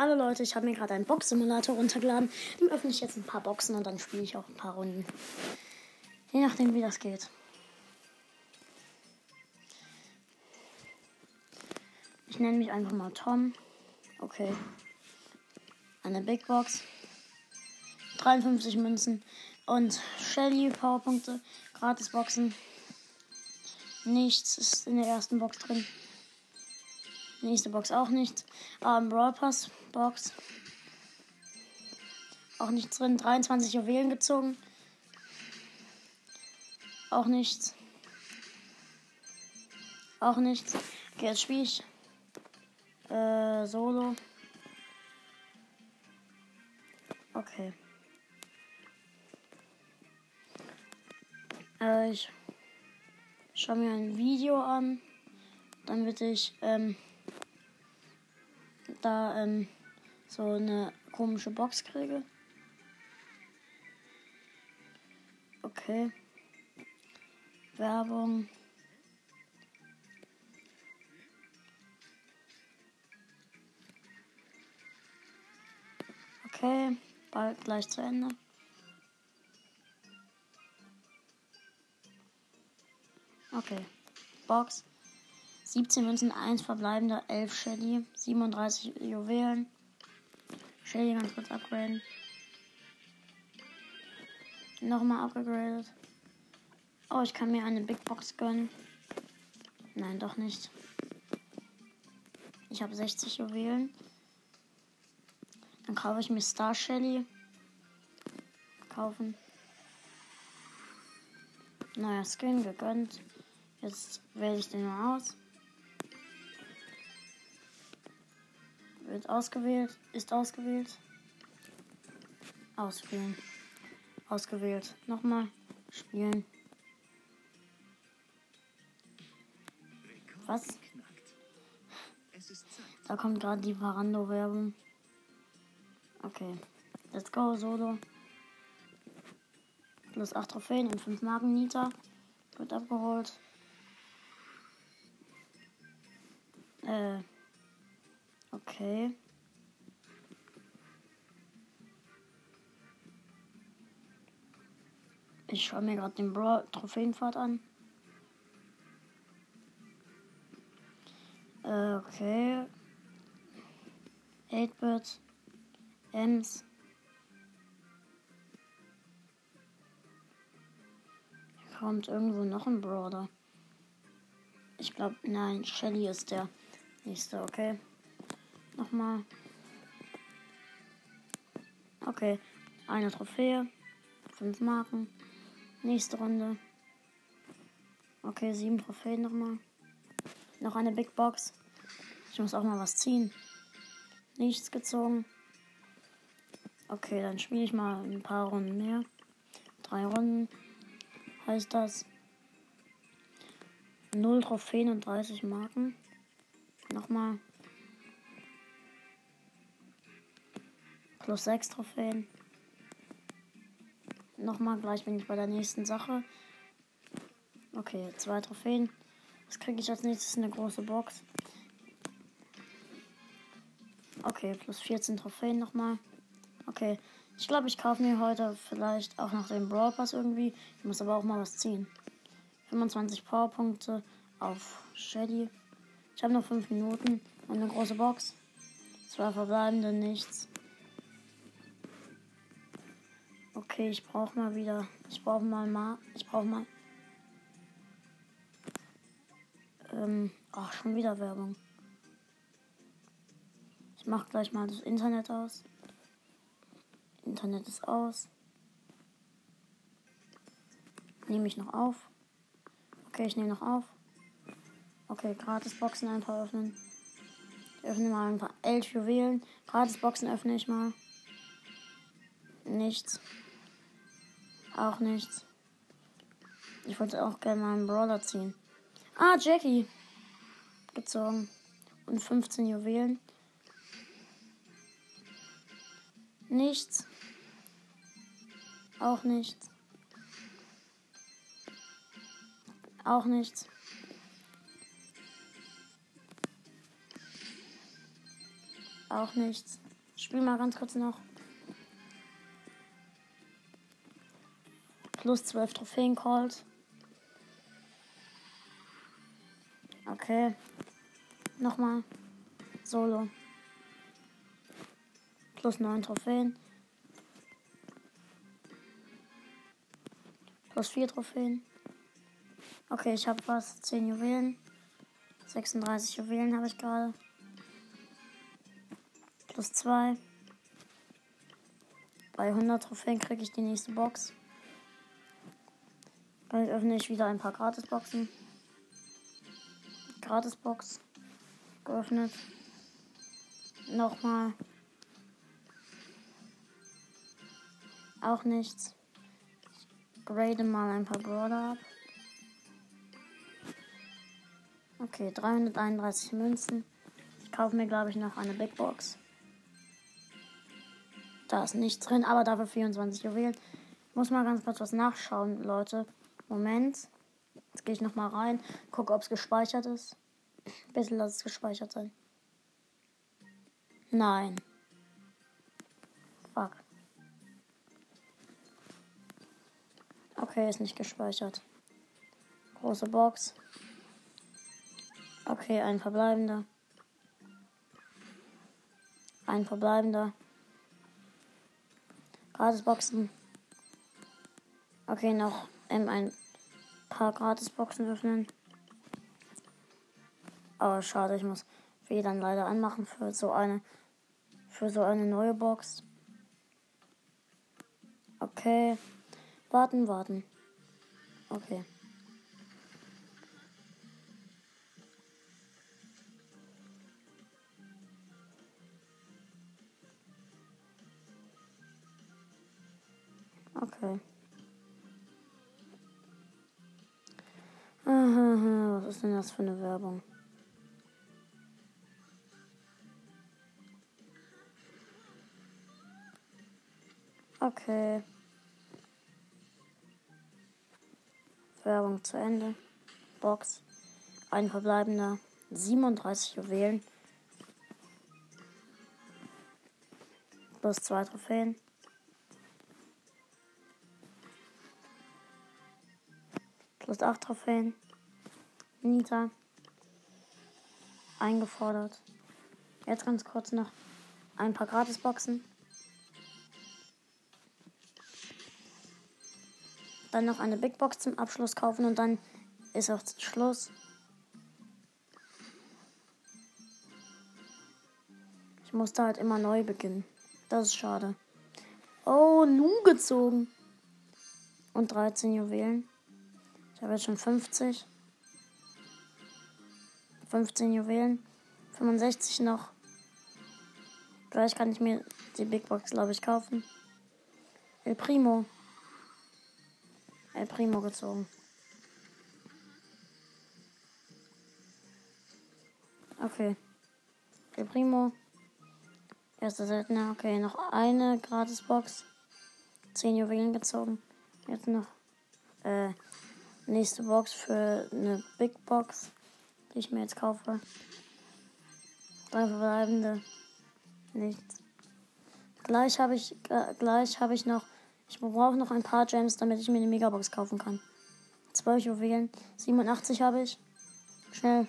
Hallo Leute, ich habe mir gerade einen Box-Simulator runtergeladen. Dem öffne ich jetzt ein paar Boxen und dann spiele ich auch ein paar Runden. Je nachdem, wie das geht. Ich nenne mich einfach mal Tom. Okay. Eine Big Box. 53 Münzen. Und Shelly Powerpunkte. Gratis Boxen. Nichts ist in der ersten Box drin. Nächste Box auch nichts. Ähm, Brawl Pass Box. Auch nichts drin. 23 Juwelen gezogen. Auch nichts. Auch nichts. Okay, jetzt spiele ich äh, Solo. Okay. Äh, ich schaue mir ein Video an, damit ich ähm, da ähm, so eine komische Box kriege. Okay. Werbung. Okay, bald gleich zu Ende. Okay. Box. 17 Münzen, 1 verbleibender, 11 Shelly, 37 Juwelen. Shelly ganz kurz upgraden. Nochmal upgradet. Oh, ich kann mir eine Big Box gönnen. Nein, doch nicht. Ich habe 60 Juwelen. Dann kaufe ich mir Star Shelly. Kaufen. Neuer Skin gegönnt. Jetzt wähle ich den mal aus. Wird ausgewählt. Ist ausgewählt. Auswählen. Ausgewählt. Nochmal. Spielen. Was? Da kommt gerade die Varando-Werbung. Okay. Let's go, Solo. Plus 8 Trophäen und 5 Marken Nita. Wird abgeholt. Äh. Okay. Ich schaue mir gerade den Brawl Trophäenpfad an. Äh, okay. 8-Bit. Ems. Kommt irgendwo noch ein Brawler. Ich glaube, nein, Shelly ist der nächste, okay. Nochmal. Okay, eine Trophäe. Fünf Marken. Nächste Runde. Okay, sieben Trophäen nochmal. Noch eine Big Box. Ich muss auch mal was ziehen. Nichts gezogen. Okay, dann spiele ich mal ein paar Runden mehr. Drei Runden heißt das. Null Trophäen und 30 Marken. Nochmal. Plus 6 Trophäen. Nochmal, gleich bin ich bei der nächsten Sache. Okay, zwei Trophäen. Was kriege ich als nächstes? Eine große Box. Okay, plus 14 Trophäen nochmal. Okay, ich glaube, ich kaufe mir heute vielleicht auch noch den Brawl Pass irgendwie. Ich muss aber auch mal was ziehen. 25 Powerpunkte auf Shelly. Ich habe noch 5 Minuten und eine große Box. Zwei verbleibende, nichts. Okay, ich brauche mal wieder. Ich brauche mal mal. Ich brauche mal. Ähm. Ach, schon wieder Werbung. Ich mache gleich mal das Internet aus. Internet ist aus. Nehme ich noch auf. Okay, ich nehme noch auf. Okay, gratis Boxen einfach öffnen. Ich öffne mal ein paar elf Juwelen. Gratis Boxen öffne ich mal. Nichts. Auch nichts. Ich wollte auch gerne mal einen Brawler ziehen. Ah, Jackie. Gezogen. Und 15 Juwelen. Nichts. Auch nichts. Auch nichts. Auch nichts. Ich spiele mal ganz kurz noch. Plus 12 Trophäen called. Okay. Nochmal. Solo. Plus 9 Trophäen. Plus 4 Trophäen. Okay, ich habe was. 10 Juwelen. 36 Juwelen habe ich gerade. Plus 2. Bei 100 Trophäen kriege ich die nächste Box. Dann öffne ich wieder ein paar Gratisboxen. Gratisbox. Geöffnet. Nochmal. Auch nichts. Ich grade mal ein paar Brawler ab. Okay, 331 Münzen. Ich kaufe mir, glaube ich, noch eine Big Box. Da ist nichts drin, aber dafür 24 Juwelen. Muss mal ganz kurz was nachschauen, Leute. Moment. Jetzt gehe ich noch mal rein, gucke, ob es gespeichert ist. Bisschen lass es gespeichert sein. Nein. Fuck. Okay, ist nicht gespeichert. Große Box. Okay, ein verbleibender. Ein verbleibender. Gratisboxen. Okay, noch ähm, ein paar Gratisboxen öffnen. Aber schade, ich muss WLAN leider anmachen für so eine für so eine neue Box. Okay. Warten, warten. Okay. Okay. Ist denn das für eine Werbung? Okay. Werbung zu Ende. Box. Ein verbleibender. 37 Juwelen. Plus zwei Trophäen. Plus 8 Trophäen. Nita. Eingefordert. Jetzt ganz kurz noch ein paar Gratisboxen. Dann noch eine Big Box zum Abschluss kaufen und dann ist auch Schluss. Ich musste halt immer neu beginnen. Das ist schade. Oh, Lu gezogen. Und 13 Juwelen. Ich habe jetzt schon 50. 15 Juwelen. 65 noch. Gleich kann ich mir die Big Box, glaube ich, kaufen. El Primo. El Primo gezogen. Okay. El Primo. Erster Seltener. Okay, noch eine Gratisbox. 10 Juwelen gezogen. Jetzt noch. Äh, nächste Box für eine Big Box, die ich mir jetzt kaufe. Drei verbleibende. Nichts. Gleich habe ich, äh, gleich habe ich noch, ich brauche noch ein paar Gems, damit ich mir eine Megabox kaufen kann. 12 Juwelen, 87 habe ich. Schnell,